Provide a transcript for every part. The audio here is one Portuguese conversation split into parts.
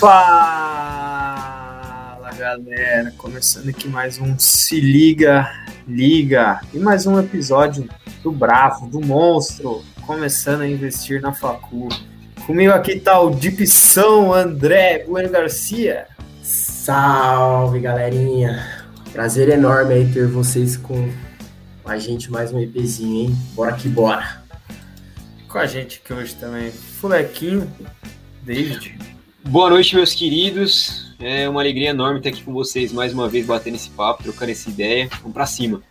Fala galera, começando aqui mais um Se Liga, Liga e mais um episódio do Bravo, do Monstro, começando a investir na Facu. Comigo aqui tá o Dipsão André Bueno Garcia. Salve galerinha, prazer enorme aí ter vocês com a gente mais um EPzinho, hein? Bora que bora! Com a gente aqui hoje também, Fulequinho, David. Boa noite, meus queridos. É uma alegria enorme estar aqui com vocês mais uma vez, batendo esse papo, trocando essa ideia. Vamos pra cima.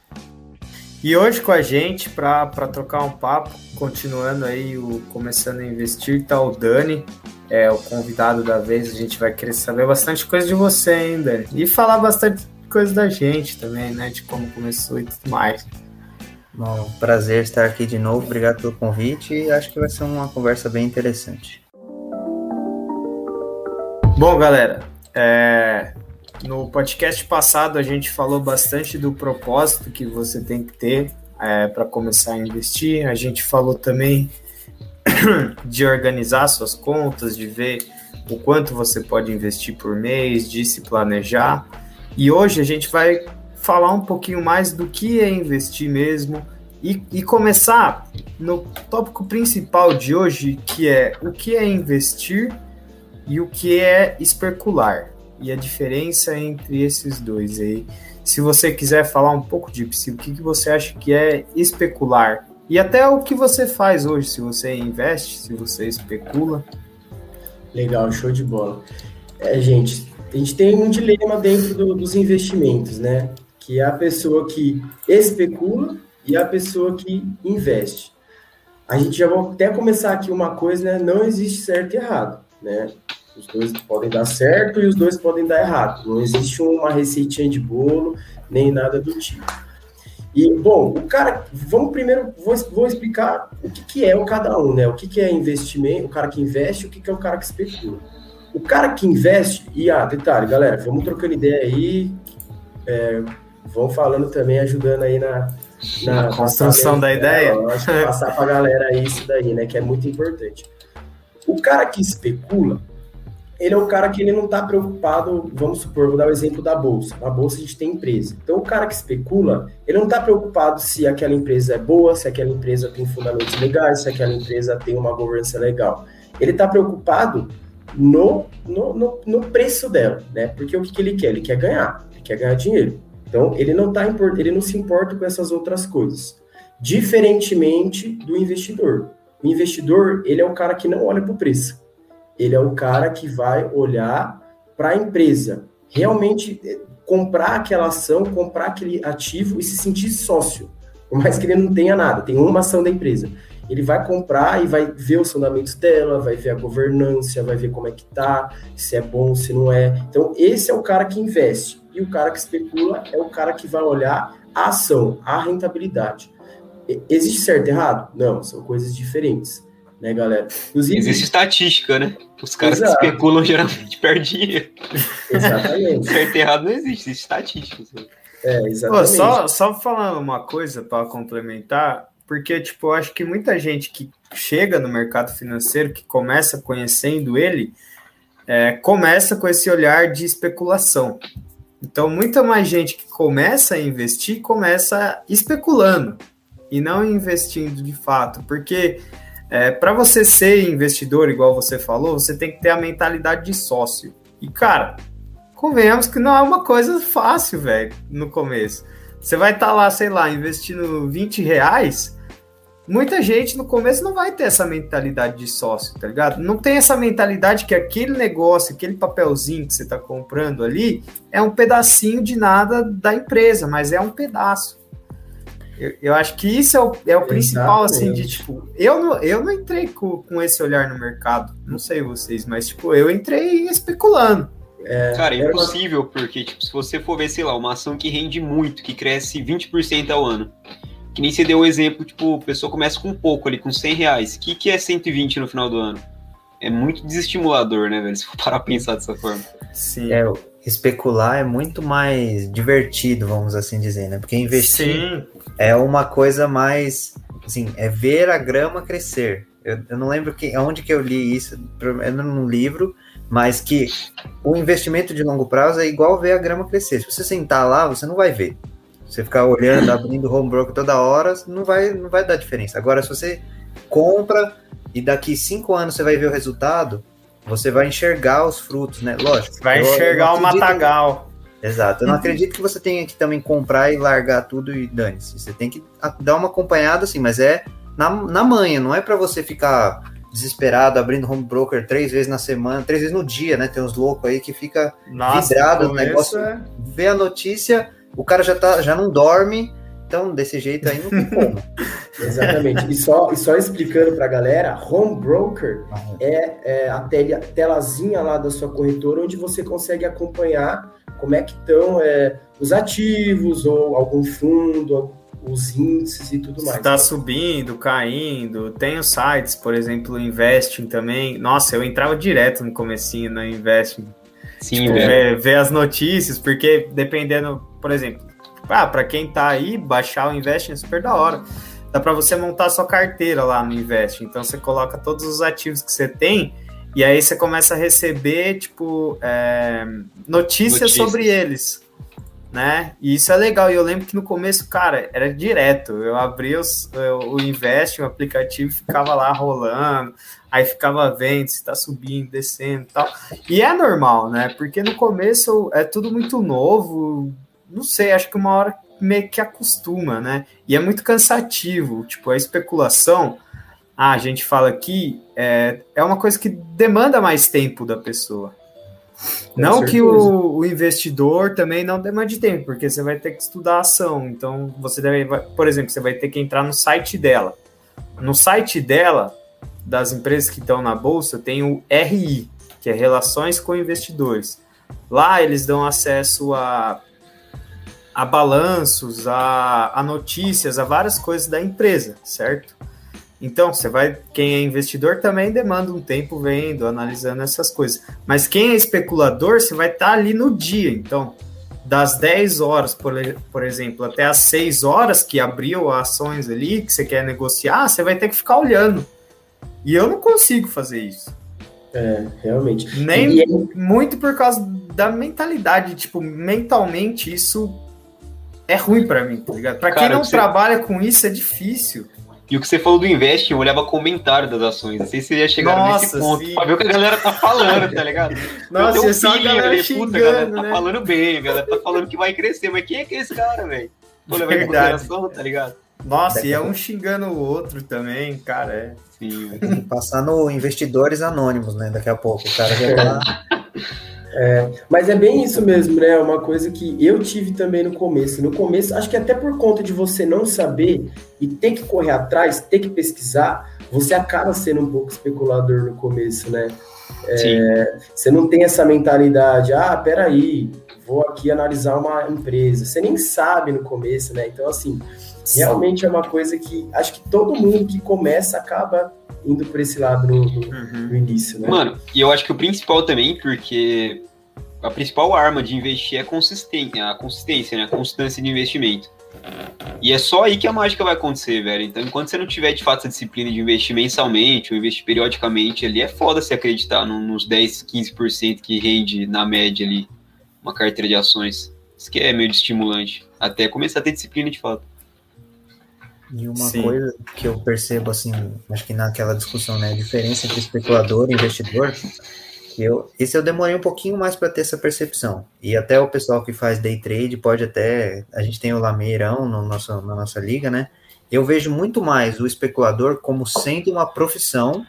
E hoje com a gente, para trocar um papo, continuando aí o Começando a Investir, tá o Dani, é o convidado da vez. A gente vai querer saber bastante coisa de você ainda e falar bastante coisa da gente também, né? De como começou e tudo mais. Bom, prazer estar aqui de novo. Obrigado pelo convite e acho que vai ser uma conversa bem interessante. Bom, galera, é, no podcast passado a gente falou bastante do propósito que você tem que ter é, para começar a investir. A gente falou também de organizar suas contas, de ver o quanto você pode investir por mês, de se planejar. E hoje a gente vai falar um pouquinho mais do que é investir mesmo e, e começar no tópico principal de hoje, que é o que é investir e o que é especular e a diferença entre esses dois aí. Se você quiser falar um pouco de o que, que você acha que é especular e até o que você faz hoje, se você investe, se você especula. Legal, show de bola. É, gente, a gente tem um dilema dentro do, dos investimentos, né? Que é a pessoa que especula e a pessoa que investe. A gente já vai até começar aqui uma coisa, né? Não existe certo e errado, né? Os dois podem dar certo e os dois podem dar errado. Não existe uma receitinha de bolo, nem nada do tipo. E, bom, o cara, vamos primeiro, vou, vou explicar o que, que é o cada um, né? O que, que é investimento, o cara que investe, o que, que é o cara que especula. O cara que investe, e ah, detalhe, galera, vamos trocando ideia aí, é, vão falando também, ajudando aí na, na, na construção da ideia. É, passar para a galera isso daí, né? Que é muito importante. O cara que especula, ele é o cara que ele não está preocupado, vamos supor, vou dar o exemplo da bolsa. Na bolsa a gente tem empresa. Então o cara que especula, ele não está preocupado se aquela empresa é boa, se aquela empresa tem fundamentos legais, se aquela empresa tem uma governança legal. Ele está preocupado no, no, no, no, preço dela, né? Porque o que, que ele quer? Ele quer ganhar, ele quer ganhar dinheiro. Então ele não tá ele não se importa com essas outras coisas. Diferentemente do investidor. O investidor, ele é o cara que não olha para o preço ele é o cara que vai olhar para a empresa, realmente eh, comprar aquela ação, comprar aquele ativo e se sentir sócio, por mais que ele não tenha nada, tem uma ação da empresa. Ele vai comprar e vai ver os fundamentos dela, vai ver a governança, vai ver como é que tá, se é bom, se não é. Então, esse é o cara que investe. E o cara que especula é o cara que vai olhar a ação, a rentabilidade. Existe certo e errado? Não, são coisas diferentes né, galera? Inclusive, Existe estatística, né? Os caras Exato. que especulam geralmente perdem dinheiro. Exatamente. Certo errado não existe, existe estatística. É, exatamente. Pô, só, só falando uma coisa para complementar, porque, tipo, eu acho que muita gente que chega no mercado financeiro, que começa conhecendo ele, é, começa com esse olhar de especulação. Então, muita mais gente que começa a investir, começa especulando e não investindo de fato, porque é, para você ser investidor, igual você falou, você tem que ter a mentalidade de sócio. E, cara, convenhamos que não é uma coisa fácil, velho, no começo. Você vai estar tá lá, sei lá, investindo 20 reais. Muita gente no começo não vai ter essa mentalidade de sócio, tá ligado? Não tem essa mentalidade que aquele negócio, aquele papelzinho que você está comprando ali é um pedacinho de nada da empresa, mas é um pedaço. Eu, eu acho que isso é o, é o principal, assim, de tipo, eu não, eu não entrei com, com esse olhar no mercado, não sei vocês, mas tipo, eu entrei especulando. É, Cara, é impossível, porque tipo, se você for ver, sei lá, uma ação que rende muito, que cresce 20% ao ano, que nem você deu o exemplo, tipo, a pessoa começa com pouco ali, com 100 reais, o que, que é 120 no final do ano? É muito desestimulador, né, velho, se for parar a pensar dessa forma. Sim. É, especular é muito mais divertido, vamos assim dizer, né? Porque investir Sim. é uma coisa mais, assim, é ver a grama crescer. Eu, eu não lembro que, onde que eu li isso, é num livro, mas que o investimento de longo prazo é igual ver a grama crescer. Se você sentar lá, você não vai ver. Você ficar olhando, abrindo home broker toda hora, não vai, não vai dar diferença. Agora, se você compra e daqui cinco anos você vai ver o resultado, você vai enxergar os frutos, né? Lógico. Vai enxergar o matagal. Exato. Eu não acredito que você tenha que também comprar e largar tudo e dane-se. Você tem que dar uma acompanhada, assim, mas é na, na manhã, não é para você ficar desesperado abrindo home broker três vezes na semana, três vezes no dia, né? Tem uns loucos aí que fica Nossa, vidrado no negócio, é... vê a notícia, o cara já, tá, já não dorme, então desse jeito aí não tem como. Exatamente. E só, e só explicando para a galera, home broker é, é a tela, telazinha lá da sua corretora onde você consegue acompanhar como é que estão é, os ativos ou algum fundo, os índices e tudo mais. Está subindo, caindo. Tem os sites, por exemplo, o Investing também. Nossa, eu entrava direto no comecinho na Investing. Sim, tipo, ver, ver, as notícias, porque dependendo, por exemplo, ah, para quem tá aí, baixar o Investing é super da hora. Dá para você montar a sua carteira lá no Investing. Então você coloca todos os ativos que você tem e aí você começa a receber, tipo, é, notícias, notícias sobre eles né? E isso é legal. E eu lembro que no começo, cara, era direto. Eu abria os, o Invest, o aplicativo, ficava lá rolando, aí ficava vendo se tá subindo, descendo e tal. E é normal, né? Porque no começo é tudo muito novo. Não sei, acho que uma hora meio que acostuma, né? E é muito cansativo. Tipo, a especulação. Ah, a gente fala aqui, é, é uma coisa que demanda mais tempo da pessoa. Com não certeza. que o, o, investidor também não demande tempo, porque você vai ter que estudar a ação. Então, você deve, por exemplo, você vai ter que entrar no site dela. No site dela, das empresas que estão na bolsa, tem o RI, que é Relações com Investidores. Lá eles dão acesso a, a balanços, a, a notícias, a várias coisas da empresa, certo? Então, você vai. Quem é investidor também demanda um tempo vendo, analisando essas coisas. Mas quem é especulador, você vai estar tá ali no dia. Então, das 10 horas, por, por exemplo, até as 6 horas que abriu ações ali, que você quer negociar, você vai ter que ficar olhando. E eu não consigo fazer isso. É, realmente. Nem é... muito por causa da mentalidade. Tipo, mentalmente, isso é ruim para mim, tá ligado? Pra quem não você... trabalha com isso, é difícil. E o que você falou do Invest, eu olhava comentário das ações. Não sei se ia chegar Nossa, nesse ponto. Sim. Pra ver o que a galera tá falando, tá ligado? Nossa, eu só a galera ali, xingando, puta, a galera tá né? falando bem, a galera tá falando que vai crescer. Mas quem é que é esse cara, velho? Vou levar em consideração, tá ligado? Nossa, e é um xingando o outro também, cara. É. Sim. Passar no investidores anônimos, né? Daqui a pouco. O cara já tá. É, mas é bem isso mesmo, né? Uma coisa que eu tive também no começo. No começo, acho que até por conta de você não saber e ter que correr atrás, ter que pesquisar, você acaba sendo um pouco especulador no começo, né? É, você não tem essa mentalidade, ah, peraí, vou aqui analisar uma empresa. Você nem sabe no começo, né? Então, assim, realmente é uma coisa que acho que todo mundo que começa acaba indo por esse lado no, no, uhum. no início, né? Mano, e eu acho que o principal também, porque a principal arma de investir é consistência, a consistência, né? A constância de investimento. E é só aí que a mágica vai acontecer, velho. Então, enquanto você não tiver de fato essa disciplina de investir mensalmente ou investir periodicamente ali, é foda se acreditar nos 10, 15% que rende na média ali uma carteira de ações. Isso que é meio estimulante. Até começar a ter disciplina de fato. E uma Sim. coisa que eu percebo, assim, acho que naquela discussão, né, a diferença entre especulador e investidor, que eu, esse eu demorei um pouquinho mais para ter essa percepção. E até o pessoal que faz day trade pode até, a gente tem o Lameirão no nosso, na nossa liga, né? Eu vejo muito mais o especulador como sendo uma profissão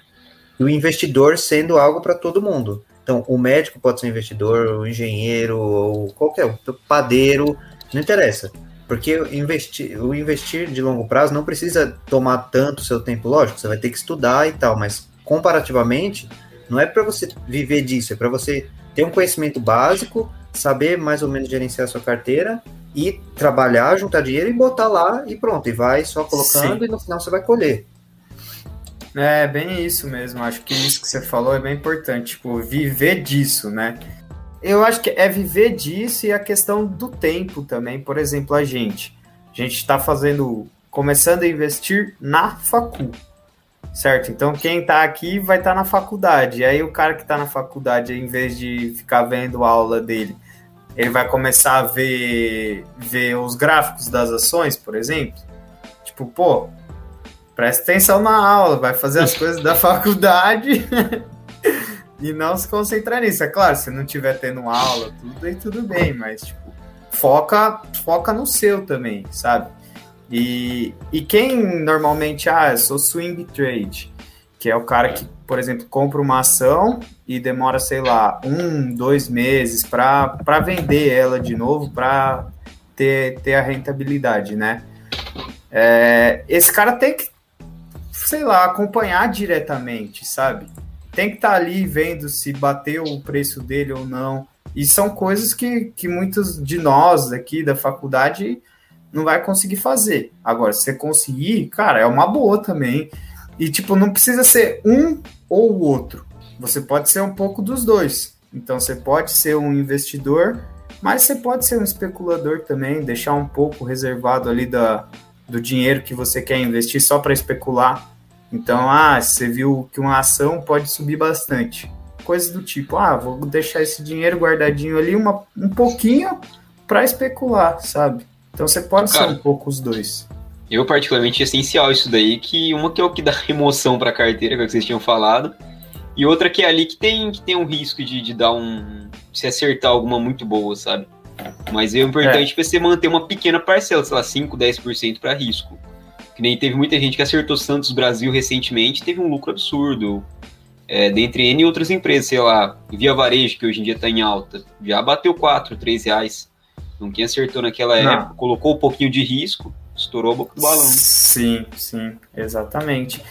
e o investidor sendo algo para todo mundo. Então, o médico pode ser investidor, o engenheiro, ou qualquer, o padeiro, não interessa porque investir, o investir de longo prazo não precisa tomar tanto seu tempo, lógico, você vai ter que estudar e tal, mas comparativamente, não é para você viver disso, é para você ter um conhecimento básico, saber mais ou menos gerenciar a sua carteira e trabalhar, juntar dinheiro e botar lá e pronto, e vai só colocando Sim. e no final você vai colher. É, bem isso mesmo. Acho que isso que você falou é bem importante, tipo, viver disso, né? Eu acho que é viver disso e a questão do tempo também. Por exemplo, a gente. A gente está fazendo. começando a investir na facul. Certo? Então quem está aqui vai estar tá na faculdade. E aí o cara que está na faculdade, em vez de ficar vendo a aula dele, ele vai começar a ver, ver os gráficos das ações, por exemplo. Tipo, pô, presta atenção na aula, vai fazer as coisas da faculdade e não se concentrar nisso. É claro, se não tiver tendo aula, tudo aí tudo bem, mas tipo, foca, foca no seu também, sabe? E, e quem normalmente, ah, eu sou swing trade, que é o cara que, por exemplo, compra uma ação e demora, sei lá, um, dois meses para vender ela de novo para ter, ter a rentabilidade, né? É, esse cara tem que, sei lá, acompanhar diretamente, sabe? Tem que estar tá ali vendo se bateu o preço dele ou não. E são coisas que, que muitos de nós aqui da faculdade não vai conseguir fazer. Agora, se você conseguir, cara, é uma boa também. E, tipo, não precisa ser um ou o outro. Você pode ser um pouco dos dois. Então, você pode ser um investidor, mas você pode ser um especulador também, deixar um pouco reservado ali da, do dinheiro que você quer investir só para especular. Então, ah, você viu que uma ação pode subir bastante. Coisas do tipo, ah, vou deixar esse dinheiro guardadinho ali uma, um pouquinho para especular, sabe? Então você pode Cara, ser um pouco os dois. Eu, particularmente, é essencial isso daí, que uma que é o que dá emoção para a carteira, que, é que vocês tinham falado, e outra que é ali que tem, que tem um risco de, de dar um. se acertar alguma muito boa, sabe? Mas é importante é. você manter uma pequena parcela, sei lá, 5, 10% para risco. Que nem teve muita gente que acertou Santos Brasil recentemente, teve um lucro absurdo. É, dentre N outras empresas, sei lá, Via Varejo, que hoje em dia está em alta, já bateu 4, 3 reais. Então quem acertou naquela Não. época colocou um pouquinho de risco, estourou a boca do balão. Sim, sim, exatamente.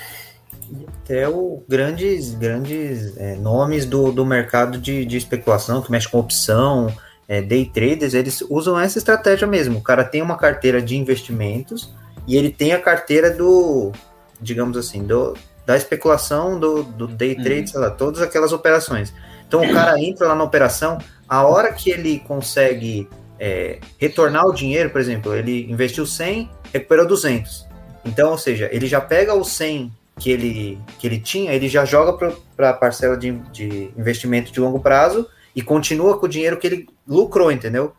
E até o grandes, grandes é, nomes do, do mercado de, de especulação, que mexe com opção, é, day traders, eles usam essa estratégia mesmo. O cara tem uma carteira de investimentos e ele tem a carteira do, digamos assim, do, da especulação, do, do day trade, uhum. sei lá, todas aquelas operações. Então o cara entra lá na operação, a hora que ele consegue é, retornar o dinheiro, por exemplo, ele investiu 100, recuperou 200. Então, ou seja, ele já pega o 100 que ele, que ele tinha, ele já joga para a parcela de, de investimento de longo prazo e continua com o dinheiro que ele lucrou, entendeu?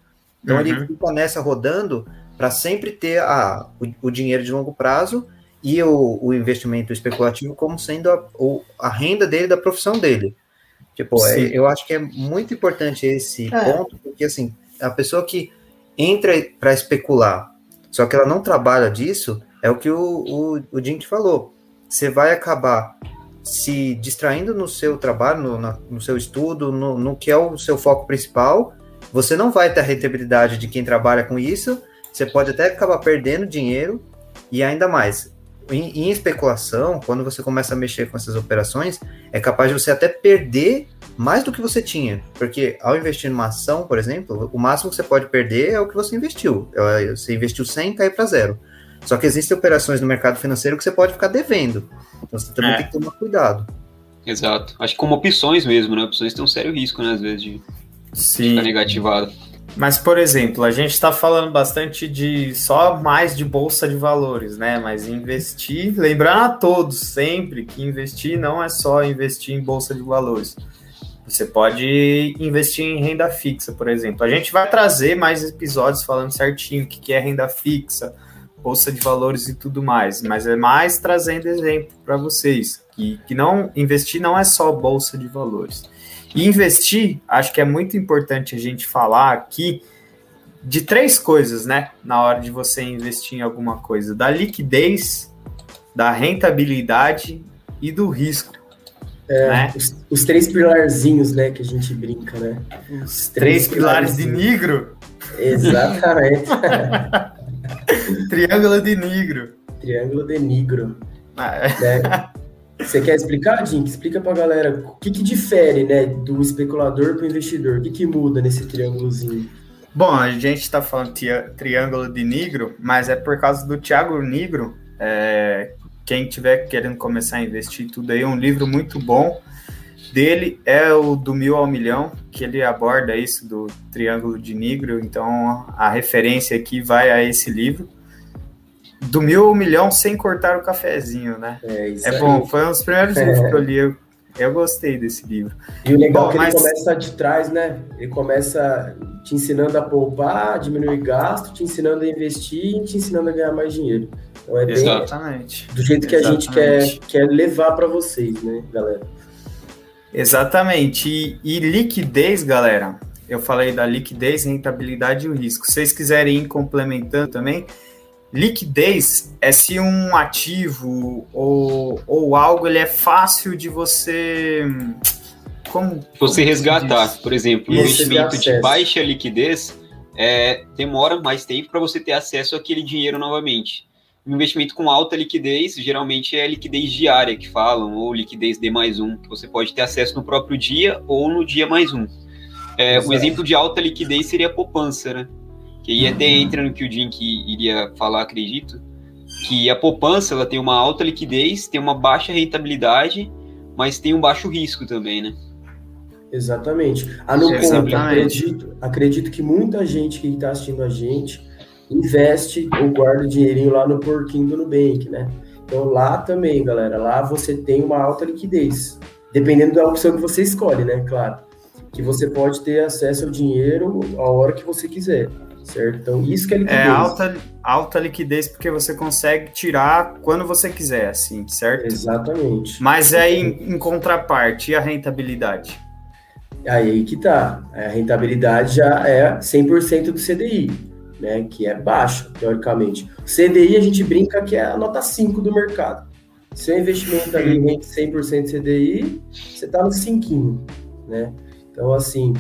Então uhum. ele fica nessa rodando para sempre ter a, o, o, dinheiro de longo prazo e o, o investimento especulativo como sendo a, o, a renda dele da profissão dele. Tipo, é, eu acho que é muito importante esse é. ponto, porque assim, a pessoa que entra para especular, só que ela não trabalha disso, é o que o, o, o Jim falou. Você vai acabar se distraindo no seu trabalho, no, na, no seu estudo, no, no, que é o seu foco principal. Você não vai ter a rentabilidade de quem trabalha com isso. Você pode até acabar perdendo dinheiro e ainda mais. Em, em especulação, quando você começa a mexer com essas operações, é capaz de você até perder mais do que você tinha. Porque ao investir numa ação, por exemplo, o máximo que você pode perder é o que você investiu. É, você investiu 100 e cai para zero. Só que existem operações no mercado financeiro que você pode ficar devendo. Então você também é. tem que tomar cuidado. Exato. Acho que como opções mesmo, né? Opções têm um sério risco, né? Às vezes de, Sim. de ficar negativado. Mas, por exemplo, a gente está falando bastante de só mais de bolsa de valores, né? Mas investir, lembrando a todos sempre que investir não é só investir em bolsa de valores. Você pode investir em renda fixa, por exemplo. A gente vai trazer mais episódios falando certinho o que é renda fixa, bolsa de valores e tudo mais, mas é mais trazendo exemplo para vocês que, que não investir não é só bolsa de valores. E investir, acho que é muito importante a gente falar aqui de três coisas, né? Na hora de você investir em alguma coisa: da liquidez, da rentabilidade e do risco. É, né? os, os, três pilarzinhos, né, que a gente brinca, né? Os três, três pilares de negro? Exatamente. Triângulo de negro. Triângulo de negro. Ah, é. Né? Você quer explicar, Jim? Explica pra galera o que, que difere, né, do especulador para o investidor. O que, que muda nesse triângulozinho? Bom, a gente está falando triângulo de negro, mas é por causa do Thiago Negro, é, quem tiver querendo começar a investir tudo aí, é um livro muito bom dele é o do Mil ao Milhão, que ele aborda isso do Triângulo de Negro, então a referência aqui vai a esse livro. Do mil ao milhão sem cortar o cafezinho, né? É, isso é bom, foi um dos primeiros é. livros que eu li. Eu, gostei desse livro. E o legal bom, é que mas... ele começa de trás, né? Ele começa te ensinando a poupar, diminuir gasto, te ensinando a investir e te ensinando a ganhar mais dinheiro. Então é Exatamente. do jeito que Exatamente. a gente quer, quer levar para vocês, né, galera? Exatamente. E, e, liquidez, galera, eu falei da liquidez, rentabilidade e o risco. Se vocês quiserem ir complementando também, liquidez é se um ativo ou, ou algo ele é fácil de você como você resgatar, por exemplo, um investimento de baixa liquidez é, demora mais tempo para você ter acesso àquele dinheiro novamente. Um investimento com alta liquidez, geralmente é liquidez diária que falam, ou liquidez D mais um, que você pode ter acesso no próprio dia ou no dia mais um. É, um exemplo de alta liquidez seria a poupança, né? Que aí até entra no que o Jink iria falar, acredito, que a poupança ela tem uma alta liquidez, tem uma baixa rentabilidade, mas tem um baixo risco também, né? Exatamente. Ah, no ponto, acredito, acredito que muita gente que está assistindo a gente investe ou guarda o dinheirinho lá no porquinho do Nubank, né? Então lá também, galera, lá você tem uma alta liquidez. Dependendo da opção que você escolhe, né? Claro. Que você pode ter acesso ao dinheiro a hora que você quiser. Certo? Então, isso que é, é liquidez. É alta, alta liquidez porque você consegue tirar quando você quiser, assim, certo? Exatamente. Mas é em, em contraparte, e a rentabilidade? Aí que tá. A rentabilidade já é 100% do CDI né, que é baixo, teoricamente. CDI a gente brinca que é a nota 5 do mercado. Seu investimento ali rende 100% CDI, você está no 5, né? Então, assim,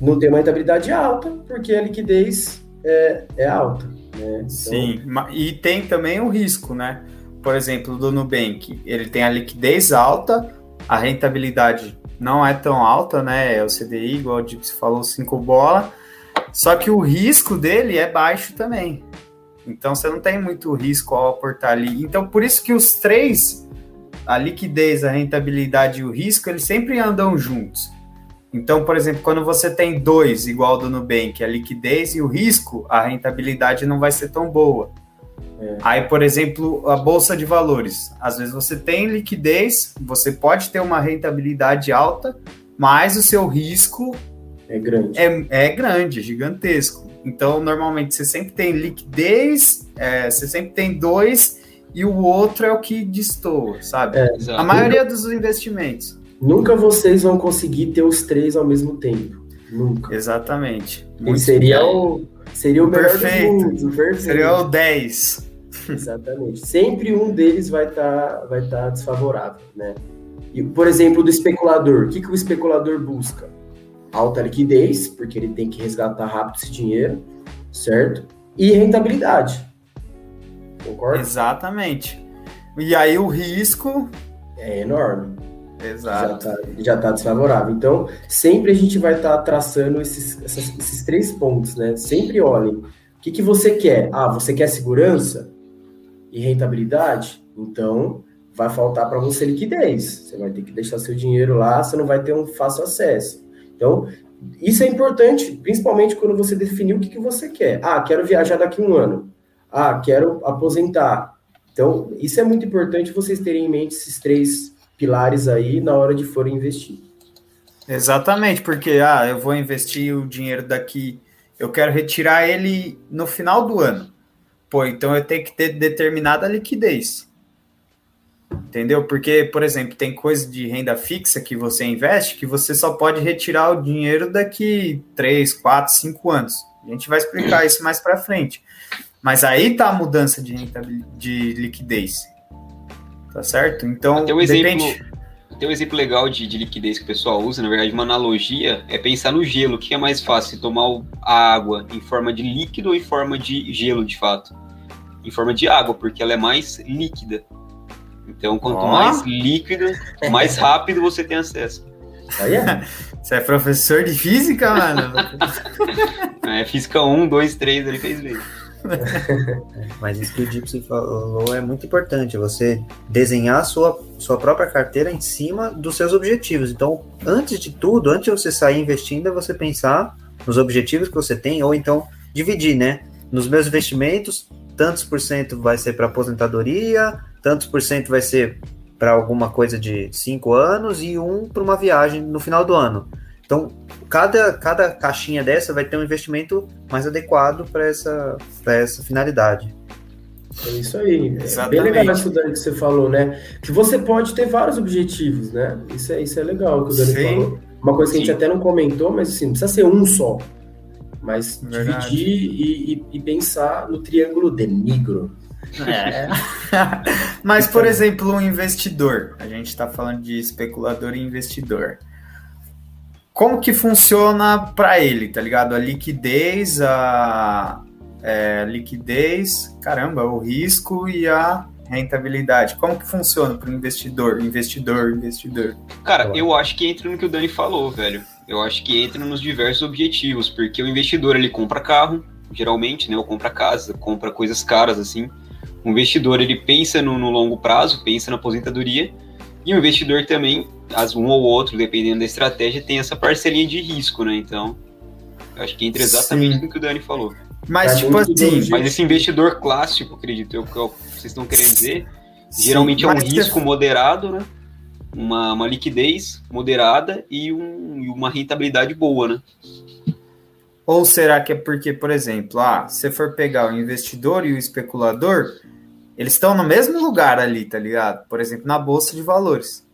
não tem uma rentabilidade alta, porque a liquidez é, é alta. Né? Então... Sim, e tem também o risco, né? Por exemplo, do Nubank, ele tem a liquidez alta, a rentabilidade não é tão alta, né? É o CDI, igual o Dips falou, 5 bola, só que o risco dele é baixo também. Então você não tem muito risco ao aportar ali. Então por isso que os três, a liquidez, a rentabilidade e o risco, eles sempre andam juntos. Então, por exemplo, quando você tem dois igual do Nubank, a liquidez e o risco, a rentabilidade não vai ser tão boa. É. Aí, por exemplo, a bolsa de valores. Às vezes você tem liquidez, você pode ter uma rentabilidade alta, mas o seu risco é grande. É, é grande, é gigantesco. Então, normalmente, você sempre tem liquidez, é, você sempre tem dois, e o outro é o que destoa, sabe? É, a maioria dos investimentos. Nunca vocês vão conseguir ter os três ao mesmo tempo. Nunca. Exatamente. Muito seria o, seria o, perfeito. Mundos, o perfeito. Seria o 10. Exatamente. Sempre um deles vai estar tá, vai tá desfavorável, né? E, por exemplo, do especulador. O que, que o especulador busca? alta liquidez, porque ele tem que resgatar rápido esse dinheiro, certo? E rentabilidade. Concorda? Exatamente. E aí o risco é enorme. Exato. Já está tá desfavorável. Então, sempre a gente vai estar tá traçando esses, esses, esses, três pontos, né? Sempre olhem. O que, que você quer? Ah, você quer segurança e rentabilidade? Então, vai faltar para você liquidez. Você vai ter que deixar seu dinheiro lá, você não vai ter um fácil acesso. Então, isso é importante, principalmente quando você definiu o que, que você quer. Ah, quero viajar daqui a um ano. Ah, quero aposentar. Então, isso é muito importante vocês terem em mente esses três pilares aí na hora de forem investir. Exatamente, porque ah, eu vou investir o dinheiro daqui, eu quero retirar ele no final do ano. Pô, então eu tenho que ter determinada liquidez. Entendeu? Porque, por exemplo, tem coisa de renda fixa que você investe que você só pode retirar o dinheiro daqui 3, 4, 5 anos. A gente vai explicar isso mais para frente. Mas aí tá a mudança de, de liquidez. Tá certo? Então, tem um exemplo, tem um exemplo legal de, de, liquidez que o pessoal usa, na verdade, uma analogia é pensar no gelo. O que é mais fácil? Tomar a água em forma de líquido ou em forma de gelo, de fato? Em forma de água, porque ela é mais líquida. Então, quanto oh. mais líquido, mais rápido você tem acesso. Você é professor de física, mano? é, física 1, 2, 3, ele fez bem. Mas isso que o Gipsy falou é muito importante, você desenhar a sua, sua própria carteira em cima dos seus objetivos. Então, antes de tudo, antes de você sair investindo, é você pensar nos objetivos que você tem, ou então dividir, né? Nos meus investimentos, tantos por cento vai ser para aposentadoria, tantos por cento vai ser para alguma coisa de cinco anos e um para uma viagem no final do ano. Então, cada, cada caixinha dessa vai ter um investimento mais adequado para essa, essa finalidade. É isso aí. Exatamente. É bem legal isso Dani, que você falou, né? Que você pode ter vários objetivos, né? Isso é, isso é legal que o Dani Sim. falou. Uma coisa que Sim. a gente até não comentou, mas assim, não precisa ser um só. Mas Verdade. dividir e, e, e, pensar no triângulo de negro. É. mas, por exemplo, um investidor. A gente está falando de especulador e investidor como que funciona para ele, tá ligado? A liquidez, a é, liquidez, caramba, o risco e a rentabilidade. Como que funciona para o investidor, investidor, investidor? Cara, eu acho que entra no que o Dani falou, velho. Eu acho que entra nos diversos objetivos, porque o investidor ele compra carro, geralmente, né? Ou compra casa, compra coisas caras assim. O investidor ele pensa no, no longo prazo, pensa na aposentadoria e o investidor também, as um ou outro, dependendo da estratégia, tem essa parcelinha de risco, né? Então, eu acho que entra exatamente Sim. no que o Dani falou. Mas, é tipo assim. Mas esse investidor clássico, acredito eu, que é vocês estão querendo dizer, Sim, geralmente é um risco moderado, né? Uma, uma liquidez moderada e, um, e uma rentabilidade boa, né? Ou será que é porque, por exemplo, ah, se for pegar o investidor e o especulador, eles estão no mesmo lugar ali, tá ligado? Por exemplo, na bolsa de valores.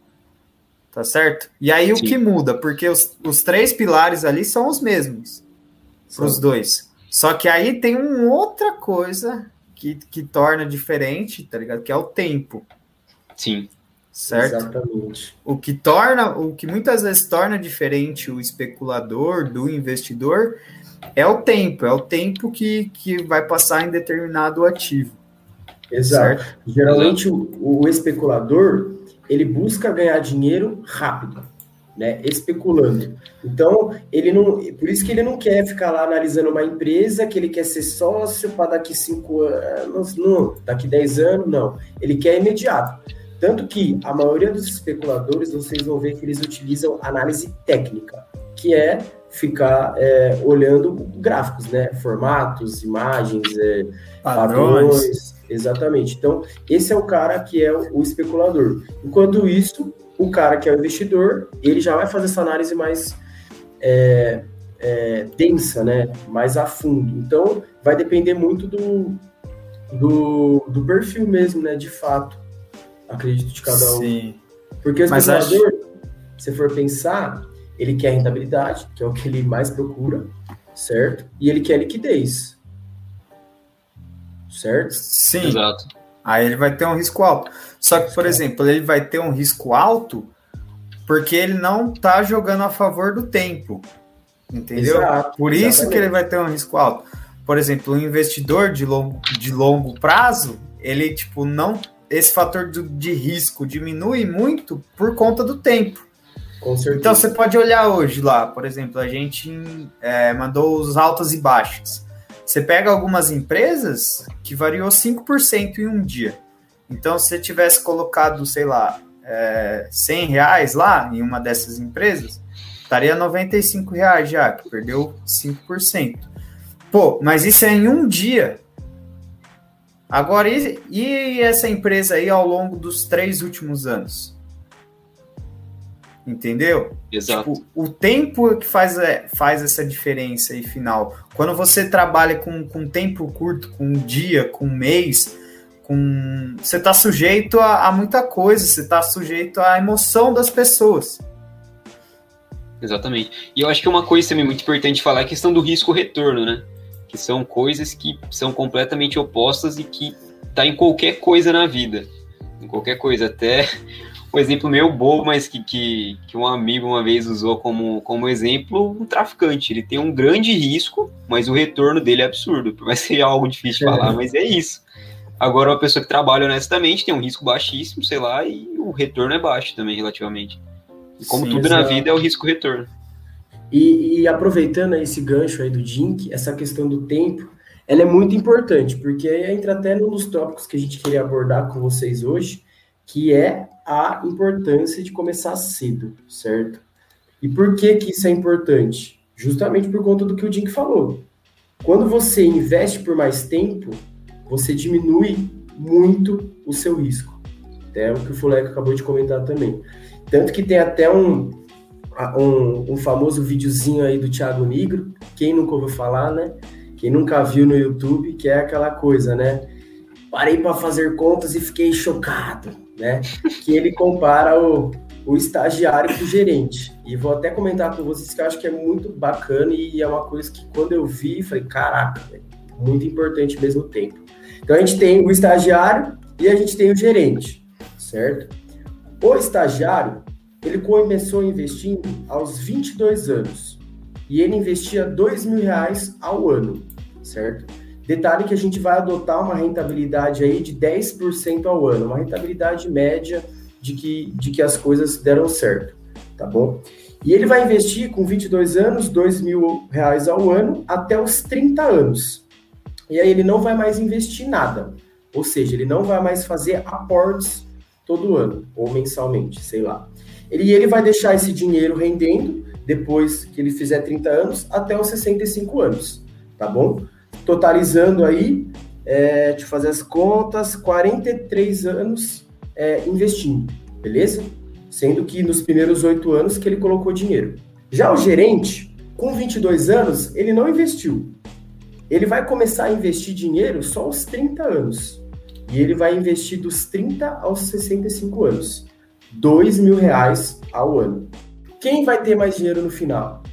Tá certo? E aí o que muda? Porque os, os três pilares ali são os mesmos para os dois. Só que aí tem uma outra coisa que, que torna diferente, tá ligado? Que é o tempo. Sim. Certo? Exatamente. O que torna, o que muitas vezes torna diferente o especulador do investidor é o tempo, é o tempo que, que vai passar em determinado ativo. Exato. Certo? Geralmente o, o, especulador ele busca ganhar dinheiro rápido, né? Especulando. Então ele não, por isso que ele não quer ficar lá analisando uma empresa que ele quer ser sócio para daqui cinco anos, não, daqui dez anos, não. Ele quer imediato. Tanto que a maioria dos especuladores vocês vão ver que eles utilizam análise técnica, que é ficar é, olhando gráficos, né? Formatos, imagens, é, padrões. padrões Exatamente. Então, esse é o cara que é o especulador. Enquanto isso, o cara que é o investidor, ele já vai fazer essa análise mais é, é, densa, né? Mais a fundo. Então, vai depender muito do, do, do perfil mesmo, né? De fato. Acredito de cada um. Sim. Porque o especulador, acho... se for pensar, ele quer rentabilidade, que é o que ele mais procura, certo? E ele quer liquidez certo? Sim. Exato. Aí ele vai ter um risco alto. Só que, por exemplo, ele vai ter um risco alto porque ele não está jogando a favor do tempo. Entendeu? Exato, por isso exatamente. que ele vai ter um risco alto. Por exemplo, um investidor de longo, de longo prazo, ele, tipo, não. Esse fator do, de risco diminui muito por conta do tempo. Então você pode olhar hoje lá, por exemplo, a gente é, mandou os altos e baixos. Você pega algumas empresas que variou 5% em um dia. Então, se você tivesse colocado, sei lá, é, 100 reais lá em uma dessas empresas, estaria 95 reais já, que perdeu 5%. Pô, mas isso é em um dia. Agora, e, e essa empresa aí ao longo dos três últimos anos? Entendeu? Exato. Tipo, o tempo que faz, é, faz essa diferença aí final. Quando você trabalha com, com tempo curto, com um dia, com um mês, com você está sujeito a, a, muita coisa, você está sujeito à emoção das pessoas. Exatamente. E eu acho que uma coisa também muito importante falar é a questão do risco-retorno, né? Que são coisas que são completamente opostas e que tá em qualquer coisa na vida. Em qualquer coisa, até um exemplo meio bobo, mas que, que, que, um amigo uma vez usou como, como exemplo, um traficante. Ele tem um grande risco, mas o retorno dele é absurdo. Vai ser algo difícil de falar, é. mas é isso. Agora, uma pessoa que trabalha honestamente tem um risco baixíssimo, sei lá, e o retorno é baixo também, relativamente. E como Sim, tudo exato. na vida é o risco-retorno. E, e, aproveitando esse gancho aí do Dink, essa questão do tempo, ela é muito importante, porque entra até num dos tópicos que a gente queria abordar com vocês hoje, que é a importância de começar cedo, certo? E por que que isso é importante? Justamente por conta do que o Dink falou. Quando você investe por mais tempo, você diminui muito o seu risco. É o que o Fuleco acabou de comentar também. Tanto que tem até um, um, um, famoso videozinho aí do Thiago Negro, quem nunca ouviu falar, né? Quem nunca viu no YouTube, que é aquela coisa, né? Parei para fazer contas e fiquei chocado, né? Que ele compara o, o estagiário com o gerente. E vou até comentar com vocês que eu acho que é muito bacana e é uma coisa que quando eu vi, falei, caraca, muito importante ao mesmo tempo. Então a gente tem o estagiário e a gente tem o gerente, certo? O estagiário, ele começou investindo aos 22 anos e ele investia dois mil reais ao ano, certo? Detalhe que a gente vai adotar uma rentabilidade aí de 10% ao ano, uma rentabilidade média de que, de que as coisas deram certo, tá bom? E ele vai investir com 22 anos, 2 mil reais ao ano, até os 30 anos. E aí ele não vai mais investir nada. Ou seja, ele não vai mais fazer aportes todo ano, ou mensalmente, sei lá. Ele, ele vai deixar esse dinheiro rendendo depois que ele fizer 30 anos até os 65 anos, tá bom? Totalizando aí, é, deixa eu fazer as contas, 43 anos é, investindo, beleza? Sendo que nos primeiros oito anos que ele colocou dinheiro. Já o gerente, com 22 anos, ele não investiu. Ele vai começar a investir dinheiro só aos 30 anos. E ele vai investir dos 30 aos 65 anos. 2 mil reais ao ano. Quem vai ter mais dinheiro no final?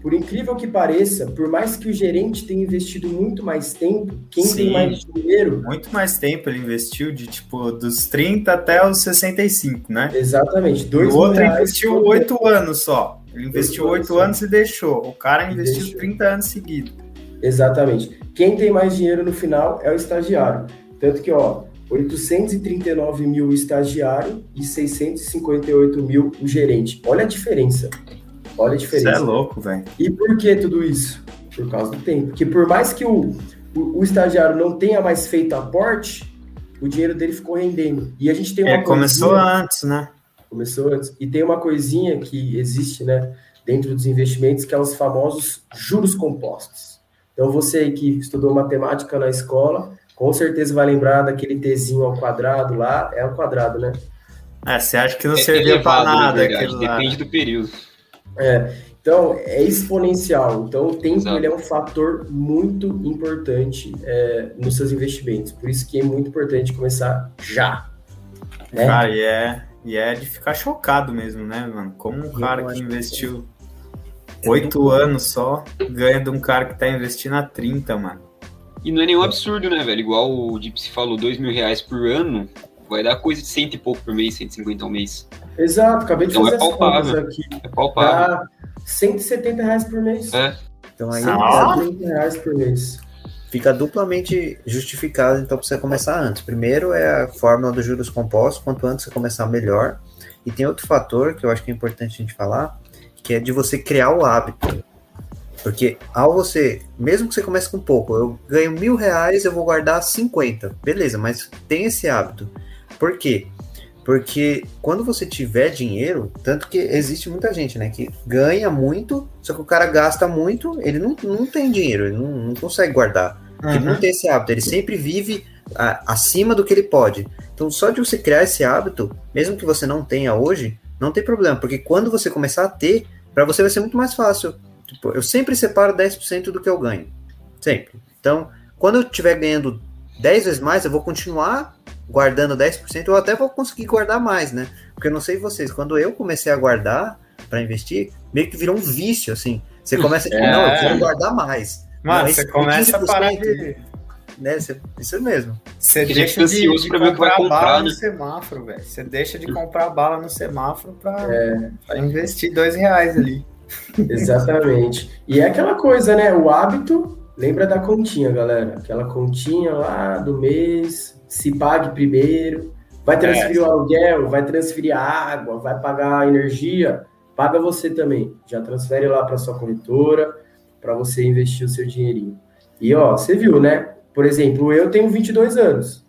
Por incrível que pareça, por mais que o gerente tenha investido muito mais tempo, quem Sim, tem mais dinheiro. Muito mais tempo ele investiu, de tipo, dos 30 até os 65, né? Exatamente. Dois o outro investiu 8 anos só. Ele investiu 8 anos e deixou. O cara investiu deixou. 30 anos seguidos. Exatamente. Quem tem mais dinheiro no final é o estagiário. Tanto que, ó, 839 mil o estagiário e 658 mil o gerente. Olha a diferença. Olha a diferença. Isso é louco, velho. E por que tudo isso? Por causa do tempo. Porque por mais que o, o, o, estagiário não tenha mais feito aporte, o dinheiro dele ficou rendendo. E a gente tem uma é, começou antes, né? Começou antes. E tem uma coisinha que existe, né, dentro dos investimentos, que é os famosos juros compostos. Então você que estudou matemática na escola, com certeza vai lembrar daquele Tzinho ao quadrado lá, é ao quadrado, né? É, você acha que não é servia para nada aquilo lá. Depende do período. É, então, é exponencial. Então, o tempo ele é um fator muito importante é, nos seus investimentos. Por isso que é muito importante começar já. Né? Cara, e é, e é de ficar chocado mesmo, né, mano? Como um cara que investiu oito anos só ganha de um cara que tá investindo há 30, mano. E não é nenhum absurdo, né, velho? Igual o Dipsy falou, dois mil reais por ano, vai dar coisa de cento e pouco por mês, 150 ao mês. Exato, acabei de então fazer é palpável, as contas aqui. É palpável. Dá 170 reais por mês. É. Então aí ah. 130 reais por mês. Fica duplamente justificado, então, para você começar antes. Primeiro é a fórmula dos juros compostos, quanto antes você começar, melhor. E tem outro fator que eu acho que é importante a gente falar, que é de você criar o hábito. Porque ao você, mesmo que você comece com pouco, eu ganho mil reais, eu vou guardar 50. Beleza, mas tem esse hábito. Por quê? Porque quando você tiver dinheiro, tanto que existe muita gente, né, que ganha muito, só que o cara gasta muito, ele não, não tem dinheiro, ele não, não consegue guardar. Uhum. Ele não tem esse hábito, ele sempre vive a, acima do que ele pode. Então, só de você criar esse hábito, mesmo que você não tenha hoje, não tem problema, porque quando você começar a ter, para você vai ser muito mais fácil. Tipo, eu sempre separo 10% do que eu ganho. Sempre. Então, quando eu estiver ganhando 10 vezes mais, eu vou continuar guardando 10%, eu até vou conseguir guardar mais, né? Porque eu não sei vocês, quando eu comecei a guardar para investir, meio que virou um vício, assim. Você começa a é. não, eu quero guardar mais. Mano, não, você começa a parar de... Né? Você, isso mesmo. Você que deixa de, de comprar, comprar bala né? no semáforo, velho. Você deixa de comprar bala no semáforo para é. investir dois reais ali. Exatamente. E é aquela coisa, né? O hábito, lembra da continha, galera. Aquela continha lá do mês, se pague primeiro, vai transferir é. o aluguel, vai transferir a água, vai pagar a energia, paga você também. Já transfere lá para sua corretora para você investir o seu dinheirinho. E ó, você viu, né? Por exemplo, eu tenho 22 anos.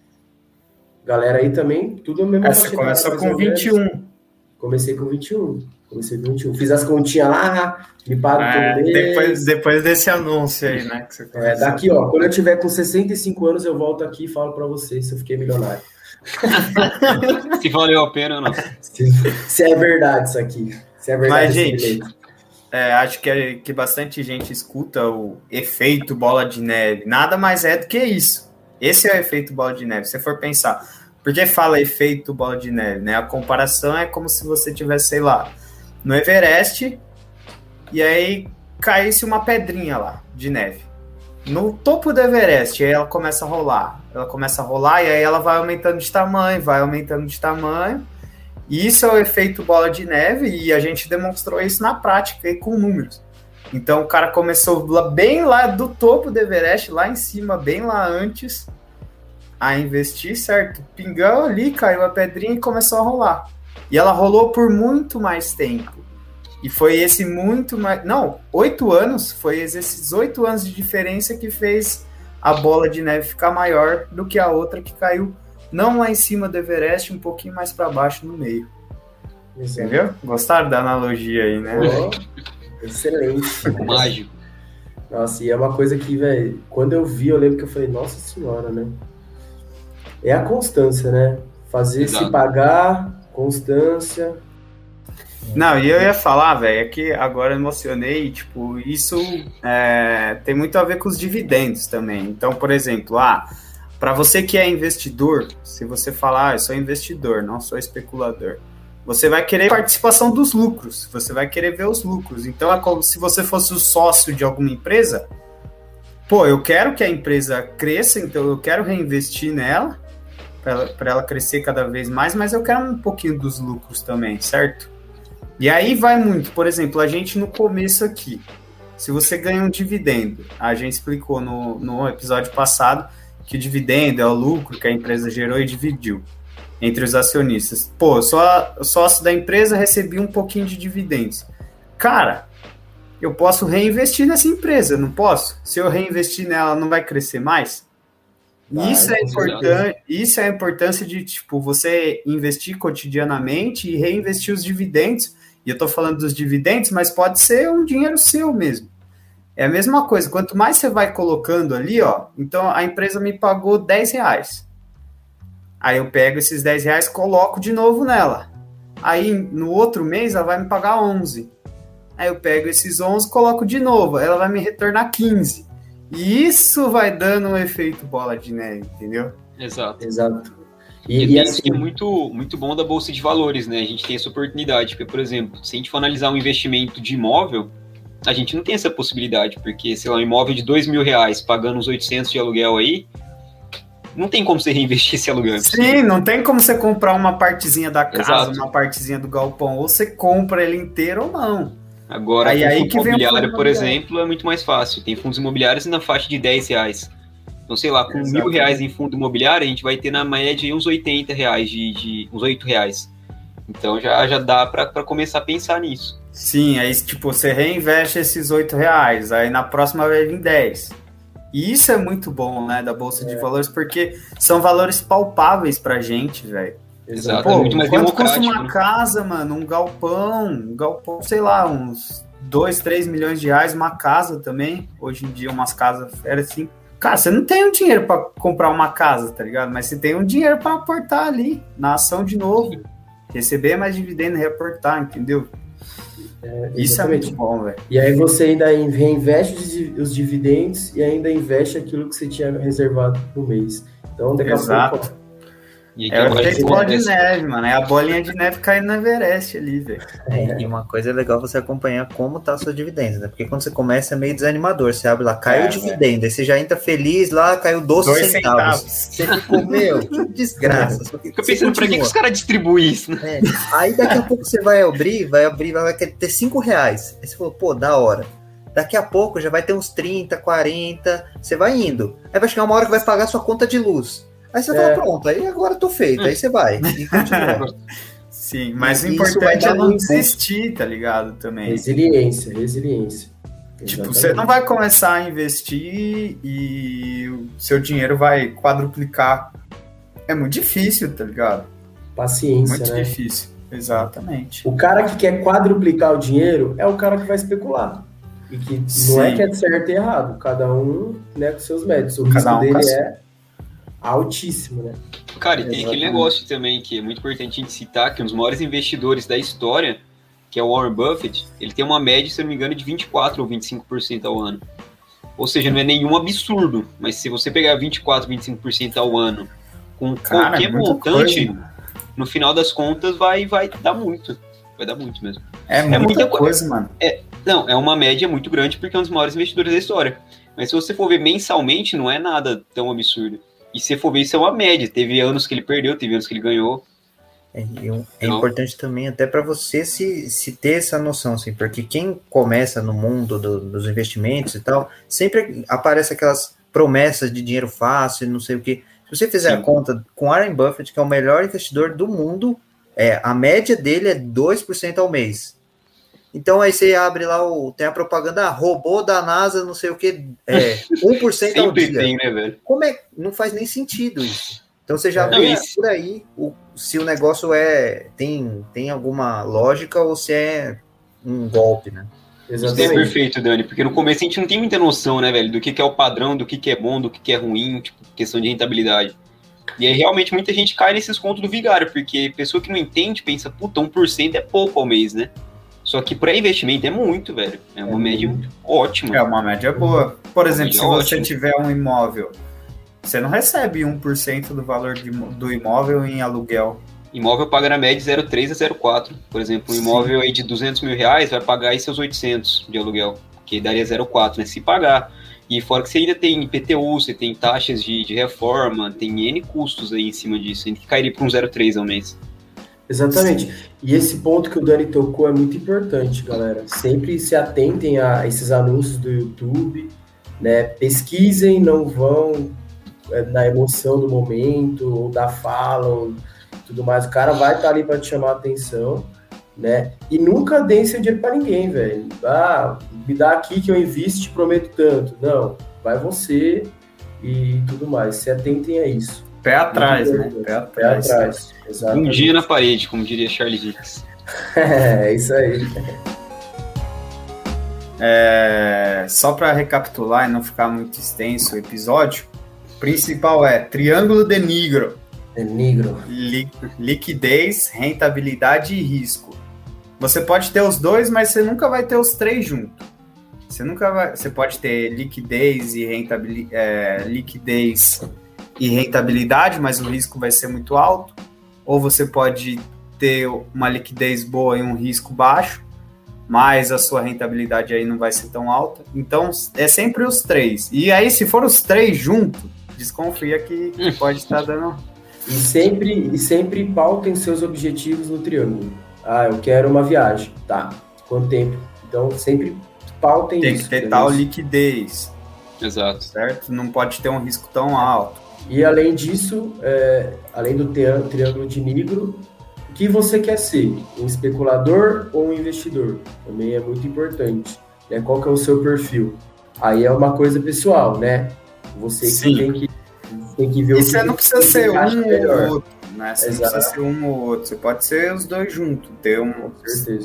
Galera aí também, tudo mesmo. Você começa com 21. Comecei com 21. Comecei com 21. Fiz as continhas lá, me pago é, todo mês. Depois, depois desse anúncio aí, né? Que você é, daqui, ó, quando eu tiver com 65 anos, eu volto aqui e falo para vocês se eu fiquei milionário. se valeu a pena ou não. Se, se, é verdade isso aqui. Se é verdade. Mas, gente, é, acho que, é, que bastante gente escuta o efeito bola de neve. Nada mais é do que isso. Esse é o efeito bola de neve. Se você for pensar, por que fala efeito bola de neve? Né? A comparação é como se você tivesse, sei lá, no Everest e aí caísse uma pedrinha lá de neve. No topo do Everest, aí ela começa a rolar. Ela começa a rolar e aí ela vai aumentando de tamanho, vai aumentando de tamanho. E isso é o efeito bola de neve e a gente demonstrou isso na prática e com números. Então o cara começou bem lá do topo do Everest, lá em cima, bem lá antes, a investir, certo? Pingou ali, caiu a pedrinha e começou a rolar. E ela rolou por muito mais tempo. E foi esse muito mais. Não, oito anos. Foi esses oito anos de diferença que fez a bola de neve ficar maior do que a outra que caiu não lá em cima do Everest, um pouquinho mais para baixo no meio. Entendeu? Gostaram da analogia aí, né? Oh. Excelente. Mágico. Nossa, e é uma coisa que, velho, quando eu vi, eu lembro que eu falei, nossa senhora, né? É a constância, né? Fazer Exato. se pagar, constância. Não, e eu ia falar, velho, é que agora emocionei, tipo, isso é, tem muito a ver com os dividendos também. Então, por exemplo, ah, para você que é investidor, se você falar, ah, eu sou investidor, não sou especulador você vai querer participação dos lucros, você vai querer ver os lucros. Então é como se você fosse o sócio de alguma empresa. Pô, eu quero que a empresa cresça, então eu quero reinvestir nela para ela, crescer cada vez mais, mas eu quero um pouquinho dos lucros também, certo? E aí vai muito, por exemplo, a gente no começo aqui, se você ganha um dividendo, a gente explicou no, no episódio passado que o dividendo é o lucro que a empresa gerou e dividiu entre os acionistas. Pô, só sócio da empresa recebi um pouquinho de dividendos. Cara, eu posso reinvestir nessa empresa, não posso? Se eu reinvestir nela, não vai crescer mais? Vai, isso é importante, isso é a importância de tipo você investir cotidianamente e reinvestir os dividendos. E eu estou falando dos dividendos, mas pode ser um dinheiro seu mesmo. É a mesma coisa. Quanto mais você vai colocando ali, ó, então a empresa me pagou 10 reais. Aí eu pego esses 10 reais, coloco de novo nela. Aí no outro mês ela vai me pagar 11. Aí eu pego esses 11, coloco de novo, ela vai me retornar 15. E isso vai dando um efeito bola de neve, entendeu? Exato. Exato. E, e, e assim... é muito, muito bom da Bolsa de Valores, né? A gente tem essa oportunidade, porque, por exemplo, se a gente for analisar um investimento de imóvel, a gente não tem essa possibilidade, porque, sei lá, um imóvel de 2 mil reais pagando uns 800 de aluguel aí, não tem como você reinvestir esse aluguel. Sim, não tem como você comprar uma partezinha da casa, Exato. uma partezinha do galpão, ou você compra ele inteiro ou não. Agora, aí, aí fundo imobiliário, por exemplo, é muito mais fácil. Tem fundos imobiliários na faixa de 10 reais. Então, sei lá, com mil reais em fundo imobiliário, a gente vai ter na média uns 80 reais, de, de uns 8 reais. Então já, já dá para começar a pensar nisso. Sim, aí tipo, você reinveste esses 8 reais, aí na próxima vai vir 10. E isso é muito bom, né, da Bolsa é. de Valores, porque são valores palpáveis pra gente, velho. Exato, Pô, é muito mais quanto custa uma né? casa, mano, um galpão, um galpão, sei lá, uns 2, 3 milhões de reais, uma casa também, hoje em dia umas casas era assim. Cara, você não tem o um dinheiro para comprar uma casa, tá ligado? Mas você tem um dinheiro para aportar ali, na ação de novo, receber mais dividendo, reaportar, entendeu? É, Isso é muito bom, velho. E aí você ainda reinveste os dividendos e ainda investe aquilo que você tinha reservado no mês. Então, daqui a pouco é o efeito bola de neve, mano. É a bolinha de neve caindo no Everest ali, velho. É, e uma coisa é legal você acompanhar como tá a sua dividenda, né? Porque quando você começa é meio desanimador. Você abre lá, caiu é, o dividendo, é. aí você já entra feliz lá, caiu 12 centavos. centavos. Você ficou, meu, que desgraça. Fica pensando, pra que, que os caras distribuem isso, né? É. Aí daqui a pouco você vai abrir, vai abrir, vai querer ter 5 reais. Aí você falou, pô, da hora. Daqui a pouco já vai ter uns 30, 40, você vai indo. Aí vai chegar uma hora que vai pagar sua conta de luz. Aí você é. fala, pronto, aí agora tô feito. Aí você vai e continua. Sim, mas e o importante é não desistir, tá ligado? Também. Resiliência, resiliência. Tipo, Exatamente. você não vai começar a investir e o seu dinheiro vai quadruplicar. É muito difícil, tá ligado? Paciência. Muito né? difícil. Exatamente. O cara que quer quadruplicar o dinheiro é o cara que vai especular. E que Sim. não é que é certo e errado. Cada um né, com seus métodos. O risco um dele é altíssimo, né? Cara, e tem aquele negócio também que é muito importante a gente citar, que um dos maiores investidores da história, que é o Warren Buffett, ele tem uma média, se eu não me engano, de 24 ou 25% ao ano. Ou seja, não é nenhum absurdo, mas se você pegar 24, 25% ao ano com Cara, qualquer é montante, coisa. no final das contas vai, vai dar muito. Vai dar muito mesmo. É, é muita, coisa, coisa, mano. É, não, é uma média muito grande porque é um dos maiores investidores da história. Mas se você for ver mensalmente, não é nada tão absurdo. E se for ver, isso é uma média. Teve anos que ele perdeu, teve anos que ele ganhou. É, é importante também até para você se, se ter essa noção, assim, porque quem começa no mundo do, dos investimentos e tal, sempre aparece aquelas promessas de dinheiro fácil, não sei o que. Se você fizer Sim. a conta com Warren Buffett, que é o melhor investidor do mundo, é, a média dele é 2% ao mês. Então aí você abre lá o. Tem a propaganda, ah, robô da NASA, não sei o que, é 1% ao dia. Tem, né, velho? Como é? Não faz nem sentido isso. Então você já vê por aí o, se o negócio é tem, tem alguma lógica ou se é um golpe, né? Exatamente. Isso é perfeito, Dani, porque no começo a gente não tem muita noção, né, velho, do que, que é o padrão, do que, que é bom, do que, que é ruim, tipo, questão de rentabilidade. E aí realmente muita gente cai nesses contos do vigário, porque pessoa que não entende pensa, puta, 1% é pouco ao mês, né? Só que para investimento é muito, velho. É uma é média muito. ótima. É uma média boa. Por exemplo, se você ótima. tiver um imóvel, você não recebe 1% do valor de, do imóvel em aluguel. Imóvel paga na média 0,3 a 0,4. Por exemplo, um imóvel aí de 200 mil reais vai pagar aí seus 800 de aluguel, que daria 0,4, né? Se pagar. E fora que você ainda tem IPTU, você tem taxas de, de reforma, tem N custos aí em cima disso, que cairia para um 0,3 ao mês. Exatamente. E esse ponto que o Dani tocou é muito importante, galera. Sempre se atentem a esses anúncios do YouTube, né? Pesquisem, não vão é, na emoção do momento, ou da fala, ou tudo mais. O cara vai estar tá ali para te chamar a atenção, né? E nunca deem seu dinheiro para ninguém, velho. Ah, me dá aqui que eu invisto, te prometo tanto. Não, vai você e tudo mais. Se atentem a isso. Pé atrás, né? Pé atrás. Pé atrás. Um dia na parede, como diria Charles Hicks. é, isso aí. É, só para recapitular e não ficar muito extenso o episódio, o principal é Triângulo de Negro. De Negro. Li, liquidez, rentabilidade e risco. Você pode ter os dois, mas você nunca vai ter os três juntos. Você nunca vai. Você pode ter liquidez e rentabilidade, é, liquidez e rentabilidade, mas o risco vai ser muito alto, ou você pode ter uma liquidez boa e um risco baixo, mas a sua rentabilidade aí não vai ser tão alta. Então é sempre os três. E aí, se for os três juntos, desconfia que, que pode estar dando. E sempre, e sempre pautem seus objetivos no triângulo. Ah, eu quero uma viagem. Tá. Quanto tempo? Então sempre pautem Tem isso. Tem que ter tal liquidez. Exato. Certo? Não pode ter um risco tão alto. E além disso, é, além do triângulo de Nigro, o que você quer ser? Um especulador ou um investidor? Também é muito importante. Né? Qual que é o seu perfil? Aí é uma coisa pessoal, né? Você que tem que, tem que ver e o que você não precisa ser um ou outro, né? Você Exato. não precisa ser um ou outro. Você pode ser os dois juntos. Ter um,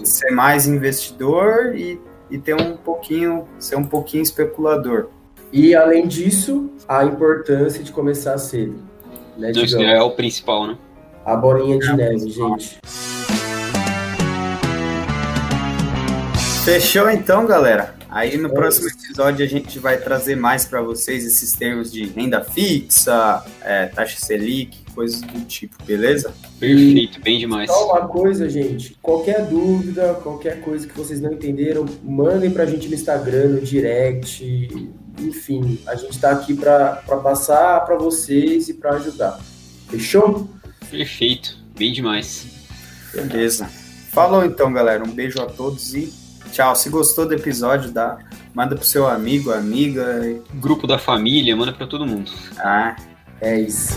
ser mais investidor e, e ter um pouquinho, ser um pouquinho especulador. E, além disso, a importância de começar cedo. Né, Isso é o principal, né? A bolinha de é neve, gente. Fechou então, galera? Aí no é próximo episódio a gente vai trazer mais para vocês esses termos de renda fixa, é, taxa Selic, coisas do tipo, beleza? Perfeito, bem demais. Só uma coisa, gente. Qualquer dúvida, qualquer coisa que vocês não entenderam, mandem pra gente no Instagram, no direct, enfim, a gente está aqui para passar para vocês e para ajudar. Fechou? Perfeito, bem demais. Beleza. Falou então, galera. Um beijo a todos e tchau. Se gostou do episódio, dá, manda pro seu amigo, amiga. Grupo da família, manda para todo mundo. Ah, é isso.